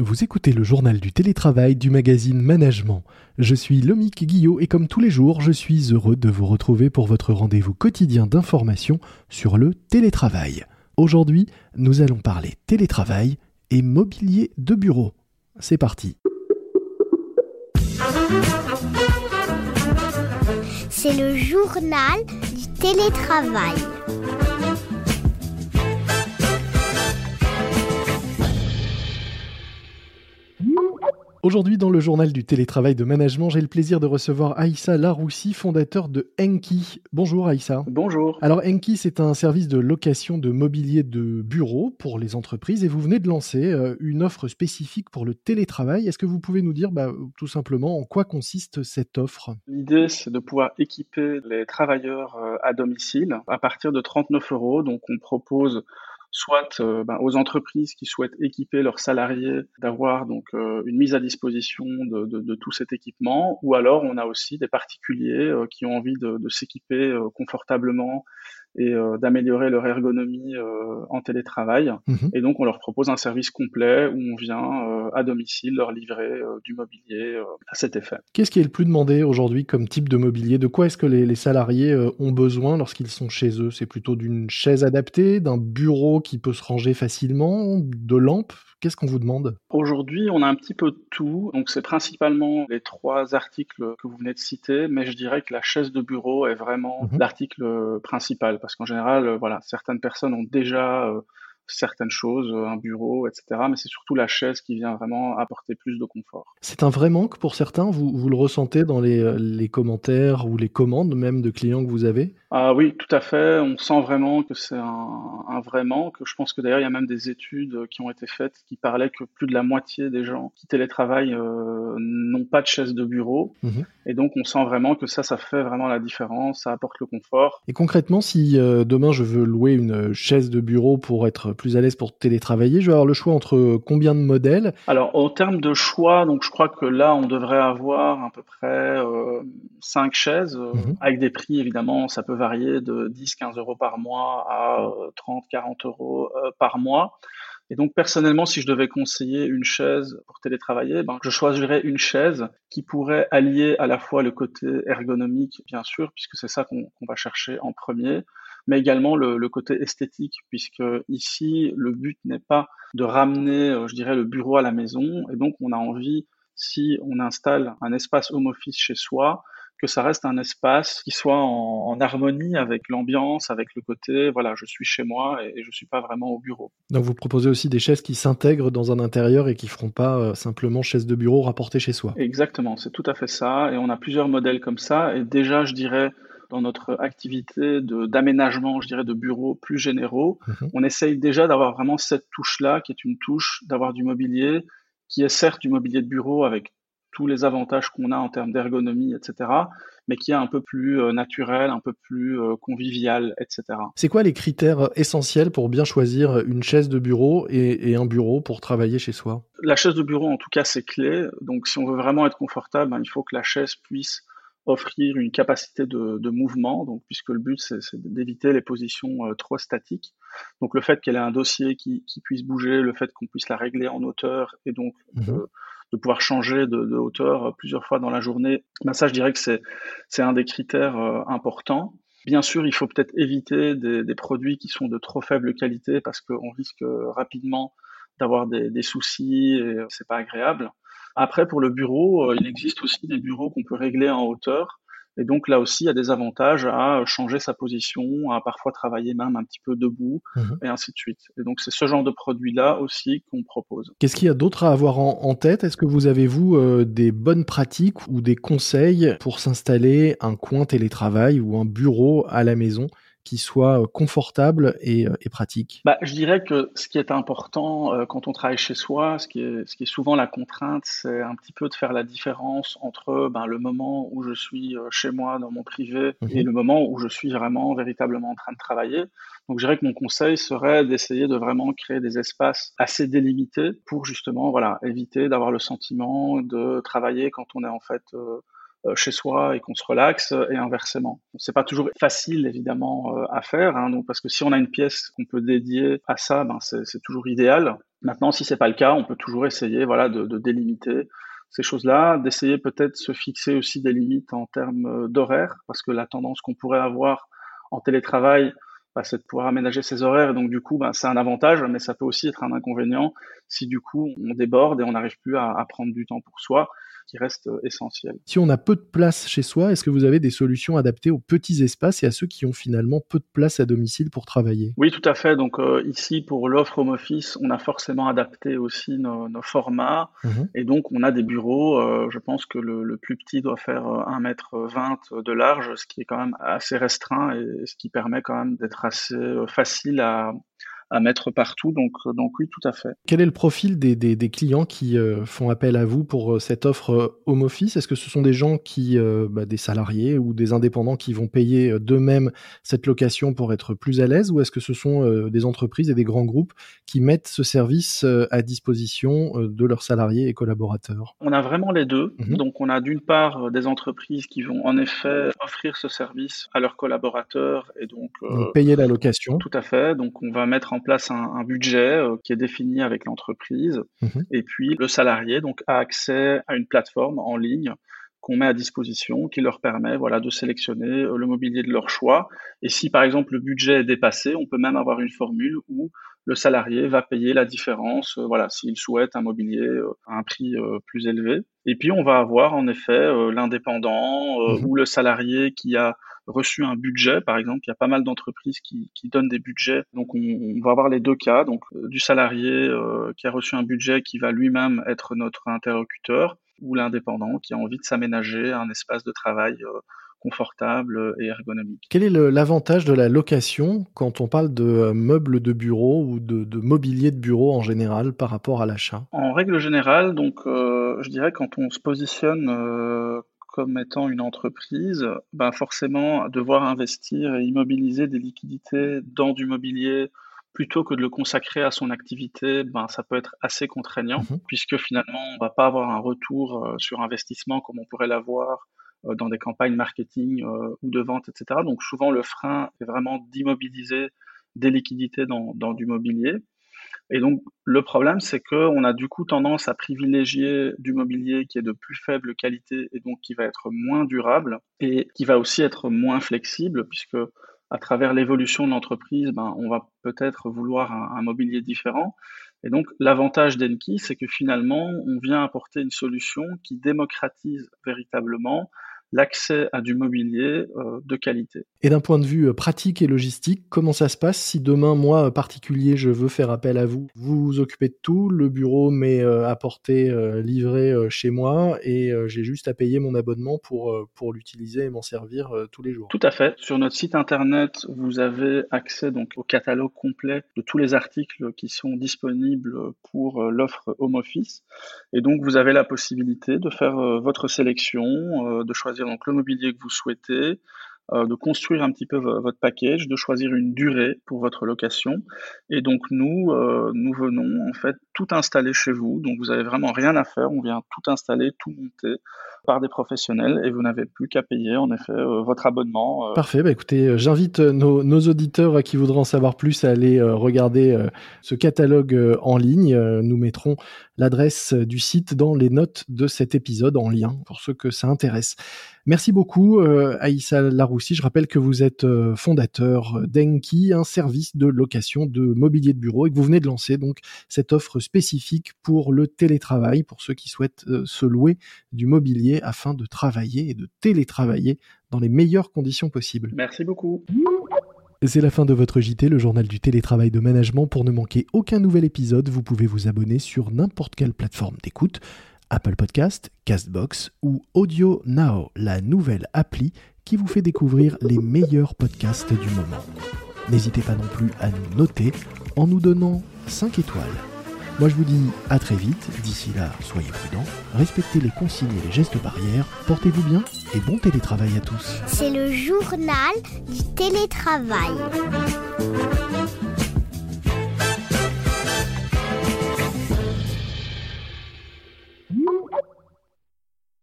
Vous écoutez le journal du télétravail du magazine Management. Je suis Lomique Guillot et comme tous les jours, je suis heureux de vous retrouver pour votre rendez-vous quotidien d'information sur le télétravail. Aujourd'hui, nous allons parler télétravail et mobilier de bureau. C'est parti. C'est le journal du télétravail. Aujourd'hui, dans le journal du télétravail de management, j'ai le plaisir de recevoir Aïssa Laroussi, fondateur de Enki. Bonjour Aïssa. Bonjour. Alors Enki, c'est un service de location de mobilier de bureau pour les entreprises et vous venez de lancer euh, une offre spécifique pour le télétravail. Est-ce que vous pouvez nous dire bah, tout simplement en quoi consiste cette offre? L'idée, c'est de pouvoir équiper les travailleurs euh, à domicile à partir de 39 euros. Donc on propose soit euh, ben, aux entreprises qui souhaitent équiper leurs salariés d'avoir donc euh, une mise à disposition de, tout cet équipement, ou alors on a aussi des particuliers euh, qui ont envie de s'équiper confortablement et d'améliorer leur ergonomie en télétravail. Mhm. Et donc on leur propose un service complet où on vient à domicile leur livrer du mobilier à cet effet. Qu'est-ce qui est le plus demandé aujourd'hui comme type de mobilier? De quoi est-ce que les, les salariés ont besoin lorsqu'ils sont chez eux? C'est plutôt d'une chaise adaptée, d'un bureau qui peut se ranger facilement, de lampes? Qu'est-ce qu'on vous demande? Aujourd'hui, on a un petit peu de tout. Donc, c'est principalement les trois articles que vous venez de citer, mais je dirais que la chaise de bureau est vraiment mhm. l'article principal parce qu'en général, voilà, certaines personnes ont déjà euh, certaines choses, un bureau, etc. Mais c'est surtout la chaise qui vient vraiment apporter plus de confort. C'est un vrai manque pour certains, vous, vous le ressentez dans les, les, commentaires ou les commandes même de clients que vous avez? Ah oui, tout à fait. On sent vraiment que c'est un, un, vrai manque. Je pense que d'ailleurs, il y a même des études qui ont été faites qui parlaient que plus de la moitié des gens qui télétravaillent euh, n'ont pas de chaise de bureau. Mhm. Et donc, on sent vraiment que ça, ça fait vraiment la différence, ça apporte le confort. Et concrètement, si euh, demain je veux louer une chaise de bureau pour être plus à l'aise pour télétravailler, je vais avoir le choix entre combien de modèles? Alors, en termes de choix, donc je crois que là, on devrait avoir à peu près euh, 5 chaises, mhm. avec des prix évidemment, ça peut varier de 10-15 euros par mois à 30-40 euh, euros euh, par mois. Et donc personnellement, si je devais conseiller une chaise pour télétravailler, ben, je choisirais une chaise qui pourrait allier à la fois le côté ergonomique, bien sûr, puisque c'est ça qu'on va chercher en premier, mais également le, côté esthétique, puisque ici, le but n'est pas de ramener, euh, je dirais, le bureau à la maison, et donc on a envie, si on installe un espace home office chez soi, que ça reste un espace qui soit en, harmonie avec l'ambiance, avec le côté, voilà, je suis chez moi et, je je suis pas vraiment au bureau. Donc vous proposez aussi des chaises qui s'intègrent dans un intérieur et qui feront pas euh, simplement chaises de bureau rapportées chez soi. Exactement, c'est tout à fait ça. Et on a plusieurs modèles comme ça. Et déjà, je dirais, dans notre activité d'aménagement, je dirais, de bureaux plus généraux, mhm. on essaye déjà d'avoir vraiment cette touche-là, qui est une touche d'avoir du mobilier, qui est certes du mobilier de bureau avec tous les avantages qu'on a en termes d'ergonomie, etc., mais qui est un peu plus euh, naturel, un peu plus euh, convivial, etc. C'est quoi les critères essentiels pour bien choisir une chaise de bureau et, un bureau pour travailler chez soi? La chaise de bureau, en tout cas, c'est clé. Donc, si on veut vraiment être confortable, ben, il faut que la chaise puisse offrir une capacité de, mouvement, donc puisque le but c'est d'éviter les positions euh, trop statiques. Donc le fait qu'elle ait un dossier qui, puisse bouger, le fait qu'on puisse la régler en hauteur et donc mmh de pouvoir changer de, hauteur euh, plusieurs fois dans la journée, ben ça, je dirais que c'est un des critères euh, importants. Bien sûr, il faut peut-être éviter des, produits qui sont de trop faible qualité parce qu'on risque rapidement d'avoir des, des, soucis et c'est pas agréable. Après, pour le bureau, euh, il existe aussi des bureaux qu'on peut régler en hauteur et donc là aussi, il y a des avantages à changer sa position, à parfois travailler même un petit peu debout, mhm. et ainsi de suite. Et donc c'est ce genre de produit-là aussi qu'on propose. Qu'est-ce qu'il y a d'autre à avoir en, tête? Est-ce que vous avez, vous, euh, des bonnes pratiques ou des conseils pour s'installer un coin télétravail ou un bureau à la maison? Qui soit euh, confortable et, euh, et pratique bah, Je dirais que ce qui est important euh, quand on travaille chez soi, ce qui est, ce qui est souvent la contrainte, c'est un petit peu de faire la différence entre ben, le moment où je suis chez moi dans mon privé mhm. et le moment où je suis vraiment véritablement en train de travailler. Donc je dirais que mon conseil serait d'essayer de vraiment créer des espaces assez délimités pour justement voilà éviter d'avoir le sentiment de travailler quand on est en fait euh, chez soi et qu'on se relaxe et inversement. C'est pas toujours facile évidemment euh, à faire, hein, donc parce que si on a une pièce qu'on peut dédier à ça, ben c'est toujours idéal. Maintenant, si c'est pas le cas, on peut toujours essayer voilà, de, de délimiter ces choses-là, d'essayer peut-être se fixer aussi des limites en termes d'horaire, parce que la tendance qu'on pourrait avoir en télétravail, bah, c'est de pouvoir aménager ses horaires. Et donc, du coup, bah, c'est un avantage, mais ça peut aussi être un inconvénient si, du coup, on déborde et on n'arrive plus à, à, prendre du temps pour soi qui reste euh, essentiel. Si on a peu de place chez soi, est-ce que vous avez des solutions adaptées aux petits espaces et à ceux qui ont finalement peu de place à domicile pour travailler? Oui, tout à fait. Donc euh, ici, pour l'offre home office, on a forcément adapté aussi nos, nos formats. Mmh. Et donc, on a des bureaux, euh, je pense que le, le, plus petit doit faire 1m20 de large, ce qui est quand même assez restreint et ce qui permet quand même d'être assez facile à, à mettre partout. Donc, euh, donc oui, tout à fait. Quel est le profil des, des, des clients qui euh, font appel à vous pour euh, cette offre home office? Est-ce que ce sont des gens qui, bah, des salariés ou des indépendants qui vont payer d'eux-mêmes cette location pour être plus à l'aise, ou est-ce que ce sont des entreprises et des grands groupes qui mettent ce service à disposition de leurs salariés et collaborateurs? On a vraiment les deux. Mmh. Donc, on a d'une part des entreprises qui vont en effet offrir ce service à leurs collaborateurs et donc, donc payer la location. Tout à fait. Donc, on va mettre en place un, un budget euh, qui est défini avec l'entreprise. Mmh. Et puis le salarié donc a accès à une plateforme en ligne qu'on met à disposition, qui leur permet voilà, de sélectionner euh, le mobilier de leur choix. Et si par exemple le budget est dépassé, on peut même avoir une formule où le salarié va payer la différence, euh, voilà, s'il souhaite un mobilier à un prix plus élevé. Et puis on va avoir en effet l'indépendant mmh. ou le salarié qui a reçu un budget, par exemple. Il y a pas mal d'entreprises qui, qui, donnent des budgets. Donc, on, on, va avoir les deux cas. Donc, euh, du salarié euh, qui a reçu un budget qui va lui-même être notre interlocuteur ou l'indépendant qui a envie de s'aménager un espace de travail euh, confortable et ergonomique. Quel est l'avantage de la location quand on parle de meubles de bureau ou de, de mobilier de bureau en général par rapport à l'achat? En règle générale, donc, euh, je dirais quand on se positionne euh, comme étant une entreprise, ben forcément devoir investir et immobiliser des liquidités dans du mobilier plutôt que de le consacrer à son activité, ben ça peut être assez contraignant mmh puisque finalement on va pas avoir un retour euh, sur investissement comme on pourrait l'avoir euh, dans des campagnes marketing euh, ou de vente, etc. Donc souvent le frein est vraiment d'immobiliser des liquidités dans, dans du mobilier. Et donc, le problème, c'est qu'on a du coup tendance à privilégier du mobilier qui est de plus faible qualité et donc qui va être moins durable et qui va aussi être moins flexible puisque à travers l'évolution de l'entreprise, ben, on va peut-être vouloir un, un, mobilier différent. Et donc, l'avantage d'Enki, c'est que finalement, on vient apporter une solution qui démocratise véritablement l'accès à du mobilier euh, de qualité. Et d'un point de vue euh, pratique et logistique, comment ça se passe si demain, moi, euh, particulier, je veux faire appel à vous? Vous vous occupez de tout, le bureau m'est apporté, livré chez moi, et j'ai juste à payer mon abonnement pour, pour l'utiliser et m'en servir tous les jours. Tout à fait. Sur notre site internet, vous avez accès donc au catalogue complet de tous les articles qui sont disponibles pour l'offre Home Office. Et donc, vous avez la possibilité de faire votre sélection, de choisir donc le mobilier que vous souhaitez, euh, de construire un petit peu votre package, de choisir une durée pour votre location. Et donc nous, euh, nous venons en fait tout installer chez vous. Donc vous avez vraiment rien à faire. On vient tout installer, tout monter par des professionnels et vous n'avez plus qu'à payer en effet euh, votre abonnement. Euh. Parfait, bah écoutez, euh, j'invite nos, nos, auditeurs qui voudront en savoir plus à aller regarder ce catalogue en ligne. Nous mettrons l'adresse du site dans les notes de cet épisode en lien pour ceux que ça intéresse. Merci beaucoup Aïssa Laroussi. Je rappelle que vous êtes fondateur d'Enki, un service de location de mobilier de bureau et que vous venez de lancer donc cette offre spécifique pour le télétravail pour ceux qui souhaitent se louer du mobilier afin de travailler et de télétravailler dans les meilleures conditions possibles. Merci beaucoup. C'est la fin de votre JT, le journal du télétravail de management. Pour ne manquer aucun nouvel épisode, vous pouvez vous abonner sur n'importe quelle plateforme d'écoute, Apple Podcast, Castbox ou Audio Now, la nouvelle appli qui vous fait découvrir les meilleurs podcasts du moment. N'hésitez pas non plus à nous noter en nous donnant 5 étoiles. Moi je vous dis à très vite, d'ici là soyez prudents, respectez les consignes et les gestes barrières, portez-vous bien et bon télétravail à tous. C'est le journal du télétravail.